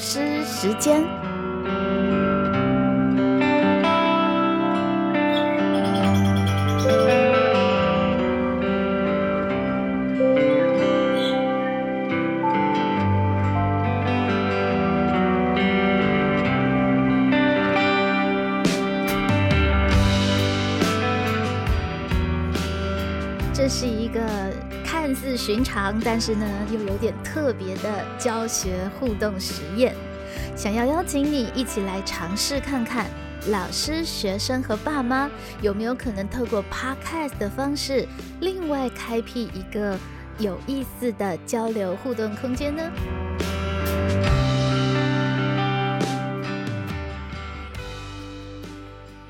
失时间。这是一个看似寻常，但是呢又有点特别的教学互动实验，想要邀请你一起来尝试看看，老师、学生和爸妈有没有可能透过 podcast 的方式，另外开辟一个有意思的交流互动空间呢？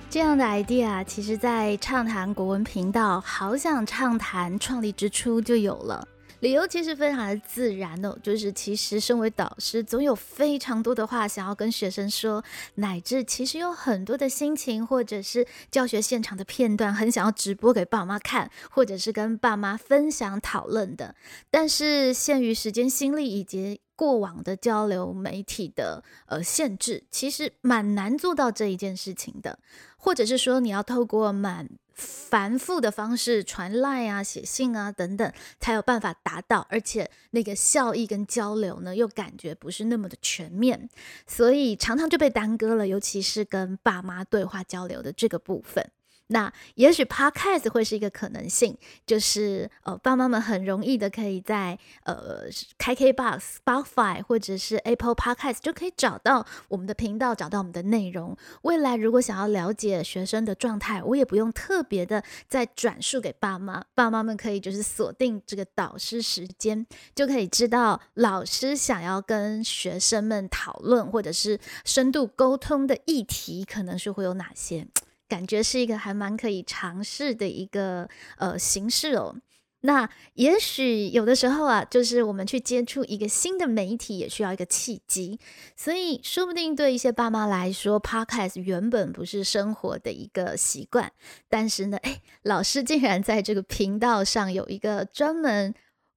这样的 idea，其实，在畅谈国文频道，好想畅谈创立之初就有了。理由其实非常的自然哦，就是其实身为导师，总有非常多的话想要跟学生说，乃至其实有很多的心情，或者是教学现场的片段，很想要直播给爸妈看，或者是跟爸妈分享讨论的。但是限于时间、心力以及过往的交流媒体的呃限制，其实蛮难做到这一件事情的。或者是说，你要透过蛮繁复的方式传赖啊、写信啊等等，才有办法达到，而且那个效益跟交流呢，又感觉不是那么的全面，所以常常就被耽搁了，尤其是跟爸妈对话交流的这个部分。那也许 Podcast 会是一个可能性，就是呃，爸妈们很容易的可以在呃开 KBox、Spotify 或者是 Apple Podcast 就可以找到我们的频道，找到我们的内容。未来如果想要了解学生的状态，我也不用特别的再转述给爸妈，爸妈们可以就是锁定这个导师时间，就可以知道老师想要跟学生们讨论或者是深度沟通的议题，可能是会有哪些。感觉是一个还蛮可以尝试的一个呃形式哦。那也许有的时候啊，就是我们去接触一个新的媒体，也需要一个契机。所以说不定对一些爸妈来说，Podcast 原本不是生活的一个习惯，但是呢，哎，老师竟然在这个频道上有一个专门。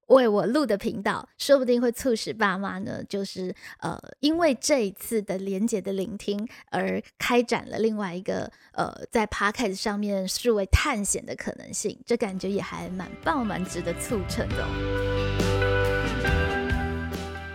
为我录的频道，说不定会促使爸妈呢，就是呃，因为这一次的连结的聆听而开展了另外一个呃，在 podcast 上面视为探险的可能性，这感觉也还蛮棒，蛮值得促成的。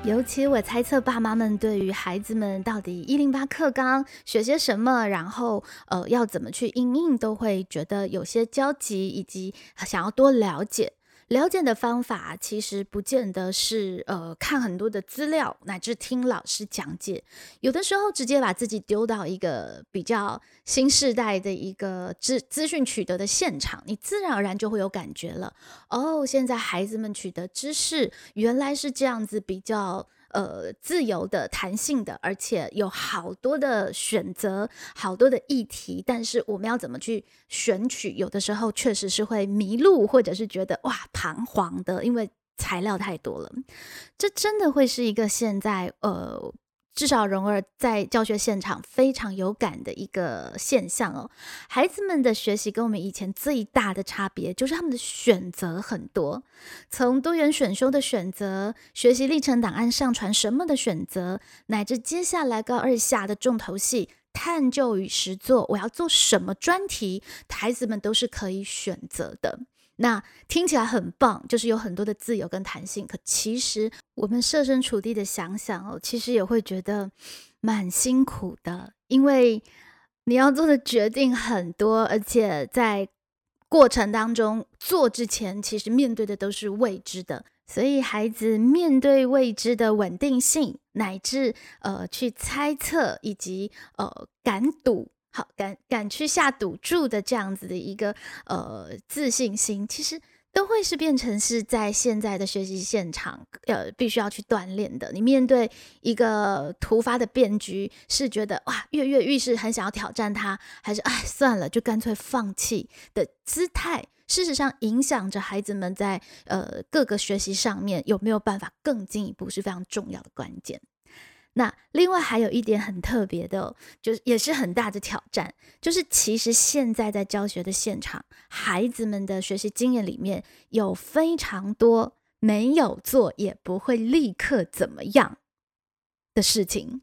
尤其我猜测爸妈们对于孩子们到底一零八课纲学些什么，然后呃要怎么去应应，都会觉得有些焦急，以及想要多了解。了解的方法其实不见得是呃看很多的资料，乃至听老师讲解。有的时候直接把自己丢到一个比较新时代的一个资资讯取得的现场，你自然而然就会有感觉了。哦，现在孩子们取得知识原来是这样子，比较。呃，自由的、弹性的，而且有好多的选择，好多的议题。但是我们要怎么去选取？有的时候确实是会迷路，或者是觉得哇彷徨的，因为材料太多了。这真的会是一个现在呃。至少蓉儿在教学现场非常有感的一个现象哦，孩子们的学习跟我们以前最大的差别就是他们的选择很多，从多元选修的选择、学习历程档案上传什么的选择，乃至接下来高二下的重头戏探究与实作，我要做什么专题，孩子们都是可以选择的。那听起来很棒，就是有很多的自由跟弹性。可其实我们设身处地的想想哦，其实也会觉得蛮辛苦的，因为你要做的决定很多，而且在过程当中做之前，其实面对的都是未知的。所以孩子面对未知的稳定性，乃至呃去猜测以及呃敢赌。好，敢敢去下赌注的这样子的一个呃自信心，其实都会是变成是在现在的学习现场呃必须要去锻炼的。你面对一个突发的变局，是觉得哇跃跃欲试，很想要挑战它，还是哎算了，就干脆放弃的姿态？事实上，影响着孩子们在呃各个学习上面有没有办法更进一步，是非常重要的关键。那另外还有一点很特别的，就是也是很大的挑战，就是其实现在在教学的现场，孩子们的学习经验里面有非常多没有做也不会立刻怎么样的事情。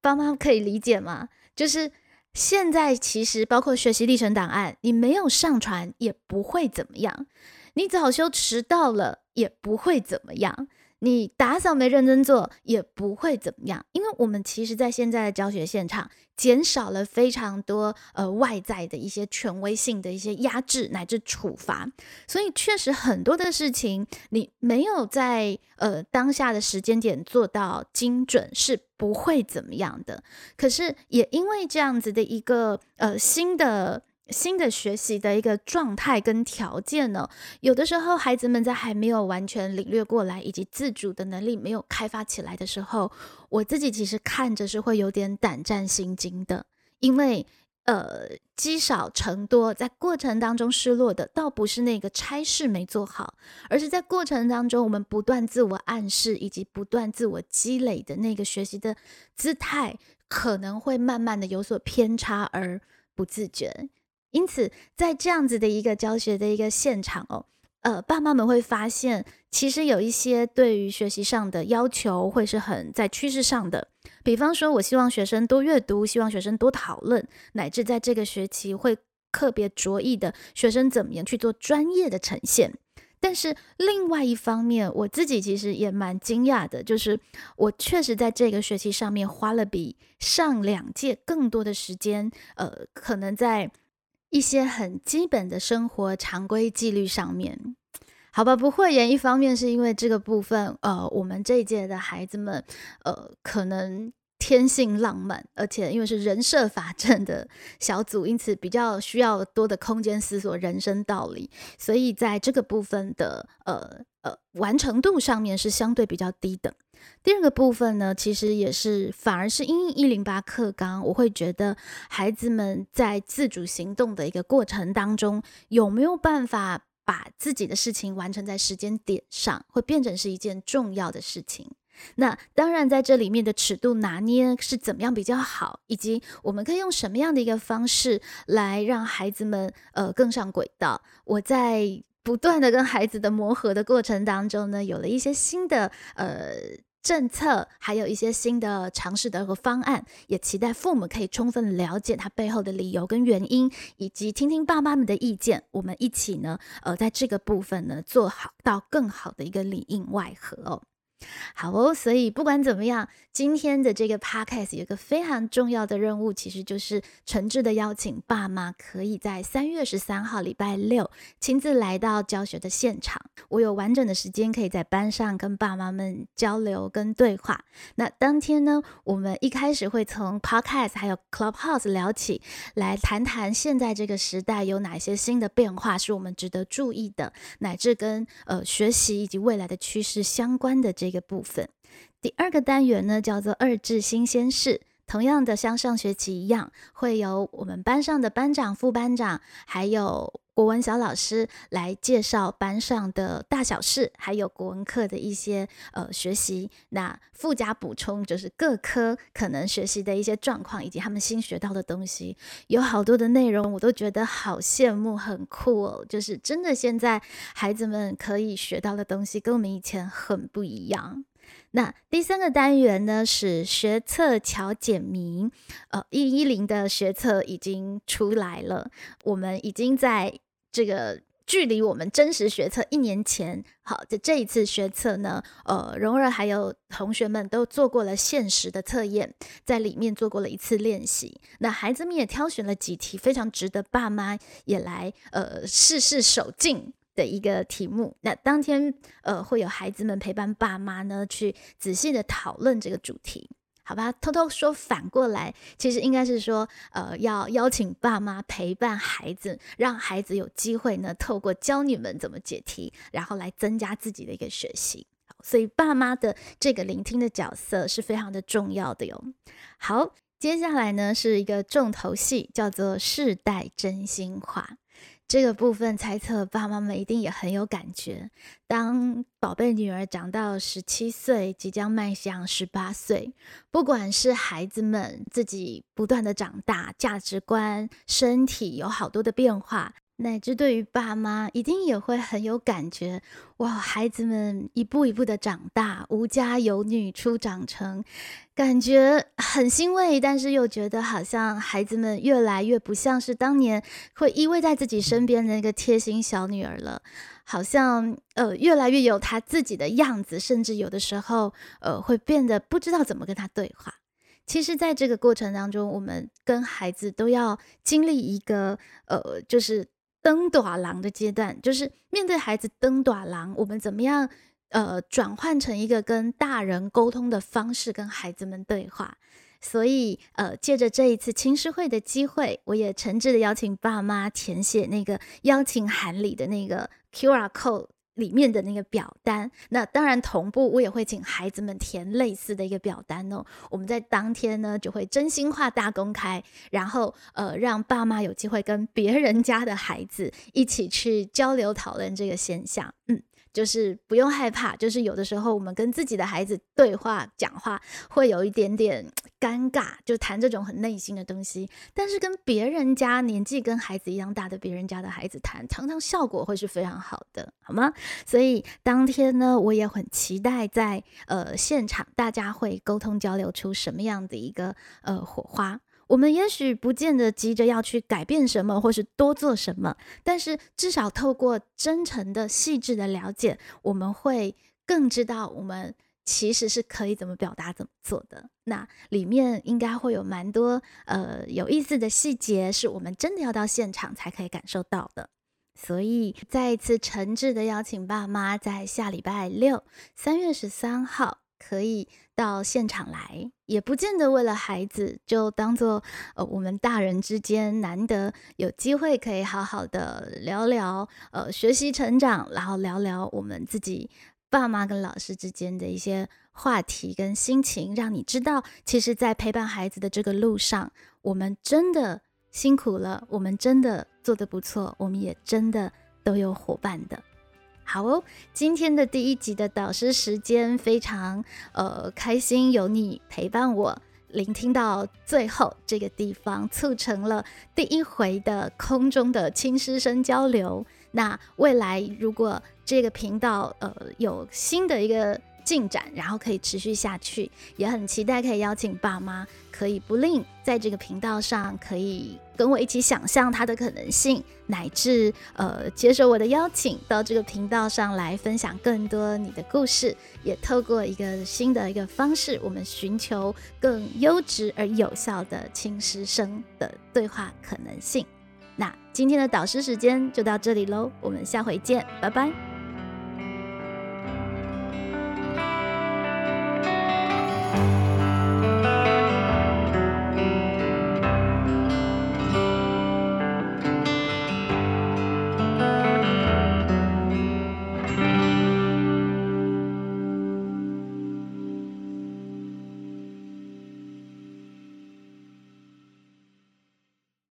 爸妈可以理解吗？就是现在其实包括学习历程档案，你没有上传也不会怎么样，你早修迟到了也不会怎么样。你打扫没认真做也不会怎么样，因为我们其实，在现在的教学现场，减少了非常多呃外在的一些权威性的一些压制乃至处罚，所以确实很多的事情，你没有在呃当下的时间点做到精准，是不会怎么样的。可是也因为这样子的一个呃新的。新的学习的一个状态跟条件呢，有的时候孩子们在还没有完全领略过来，以及自主的能力没有开发起来的时候，我自己其实看着是会有点胆战心惊的，因为呃积少成多，在过程当中失落的倒不是那个差事没做好，而是在过程当中我们不断自我暗示以及不断自我积累的那个学习的姿态，可能会慢慢的有所偏差而不自觉。因此，在这样子的一个教学的一个现场哦，呃，爸妈们会发现，其实有一些对于学习上的要求会是很在趋势上的。比方说，我希望学生多阅读，希望学生多讨论，乃至在这个学期会特别着意的学生怎么样去做专业的呈现。但是另外一方面，我自己其实也蛮惊讶的，就是我确实在这个学期上面花了比上两届更多的时间，呃，可能在。一些很基本的生活常规纪律上面，好吧，不会言。一方面是因为这个部分，呃，我们这一届的孩子们，呃，可能天性浪漫，而且因为是人设法阵的小组，因此比较需要多的空间思索人生道理，所以在这个部分的，呃呃，完成度上面是相对比较低的。第二个部分呢，其实也是反而是因一零八课纲，我会觉得孩子们在自主行动的一个过程当中，有没有办法把自己的事情完成在时间点上，会变成是一件重要的事情。那当然在这里面的尺度拿捏是怎么样比较好，以及我们可以用什么样的一个方式来让孩子们呃更上轨道。我在不断的跟孩子的磨合的过程当中呢，有了一些新的呃。政策还有一些新的尝试的和方案，也期待父母可以充分了解他背后的理由跟原因，以及听听爸妈们的意见。我们一起呢，呃，在这个部分呢，做好到更好的一个里应外合哦。好哦，所以不管怎么样，今天的这个 podcast 有个非常重要的任务，其实就是诚挚的邀请爸妈可以在三月十三号礼拜六亲自来到教学的现场。我有完整的时间可以在班上跟爸妈们交流跟对话。那当天呢，我们一开始会从 podcast 还有 clubhouse 聊起来，谈谈现在这个时代有哪些新的变化是我们值得注意的，乃至跟呃学习以及未来的趋势相关的这。一个部分，第二个单元呢叫做二至新鲜事，同样的像上学期一样，会由我们班上的班长、副班长，还有国文小老师来介绍班上的大小事，还有国文课的一些呃学习。那附加补充就是各科可能学习的一些状况，以及他们新学到的东西，有好多的内容，我都觉得好羡慕，很酷哦。就是真的，现在孩子们可以学到的东西跟我们以前很不一样。那第三个单元呢是学测巧解谜，呃，一一零的学测已经出来了，我们已经在这个距离我们真实学测一年前，好，的这一次学测呢，呃，蓉儿还有同学们都做过了现实的测验，在里面做过了一次练习，那孩子们也挑选了几题非常值得爸妈也来呃试试手劲。的一个题目，那当天呃会有孩子们陪伴爸妈呢，去仔细的讨论这个主题，好吧？偷偷说反过来，其实应该是说，呃，要邀请爸妈陪伴孩子，让孩子有机会呢，透过教你们怎么解题，然后来增加自己的一个学习。所以爸妈的这个聆听的角色是非常的重要的哟。好，接下来呢是一个重头戏，叫做世代真心话。这个部分猜测，爸妈们一定也很有感觉。当宝贝女儿长到十七岁，即将迈向十八岁，不管是孩子们自己不断的长大，价值观、身体有好多的变化，乃至对于爸妈，一定也会很有感觉。哇，孩子们一步一步的长大，无家有女初长成，感觉很欣慰，但是又觉得好像孩子们越来越不像是当年会依偎在自己身边的那个贴心小女儿了，好像呃越来越有她自己的样子，甚至有的时候呃会变得不知道怎么跟她对话。其实，在这个过程当中，我们跟孩子都要经历一个呃，就是。登短廊的阶段，就是面对孩子登短廊，我们怎么样呃转换成一个跟大人沟通的方式，跟孩子们对话。所以呃，借着这一次青师会的机会，我也诚挚的邀请爸妈填写那个邀请函里的那个 QR code。里面的那个表单，那当然同步，我也会请孩子们填类似的一个表单哦。我们在当天呢，就会真心话大公开，然后呃，让爸妈有机会跟别人家的孩子一起去交流讨论这个现象，嗯。就是不用害怕，就是有的时候我们跟自己的孩子对话讲话会有一点点尴尬，就谈这种很内心的东西。但是跟别人家年纪跟孩子一样大的别人家的孩子谈，常常效果会是非常好的，好吗？所以当天呢，我也很期待在呃现场大家会沟通交流出什么样的一个呃火花。我们也许不见得急着要去改变什么，或是多做什么，但是至少透过真诚的、细致的了解，我们会更知道我们其实是可以怎么表达、怎么做的。那里面应该会有蛮多呃有意思的细节，是我们真的要到现场才可以感受到的。所以再一次诚挚的邀请爸妈，在下礼拜六三月十三号。可以到现场来，也不见得为了孩子，就当做呃我们大人之间难得有机会可以好好的聊聊，呃学习成长，然后聊聊我们自己爸妈跟老师之间的一些话题跟心情，让你知道，其实，在陪伴孩子的这个路上，我们真的辛苦了，我们真的做得不错，我们也真的都有伙伴的。好哦，今天的第一集的导师时间非常呃开心，有你陪伴我，聆听到最后这个地方，促成了第一回的空中的亲师生交流。那未来如果这个频道呃有新的一个。进展，然后可以持续下去，也很期待可以邀请爸妈，可以不吝在这个频道上，可以跟我一起想象它的可能性，乃至呃接受我的邀请，到这个频道上来分享更多你的故事，也透过一个新的一个方式，我们寻求更优质而有效的亲师生的对话可能性。那今天的导师时间就到这里喽，我们下回见，拜拜。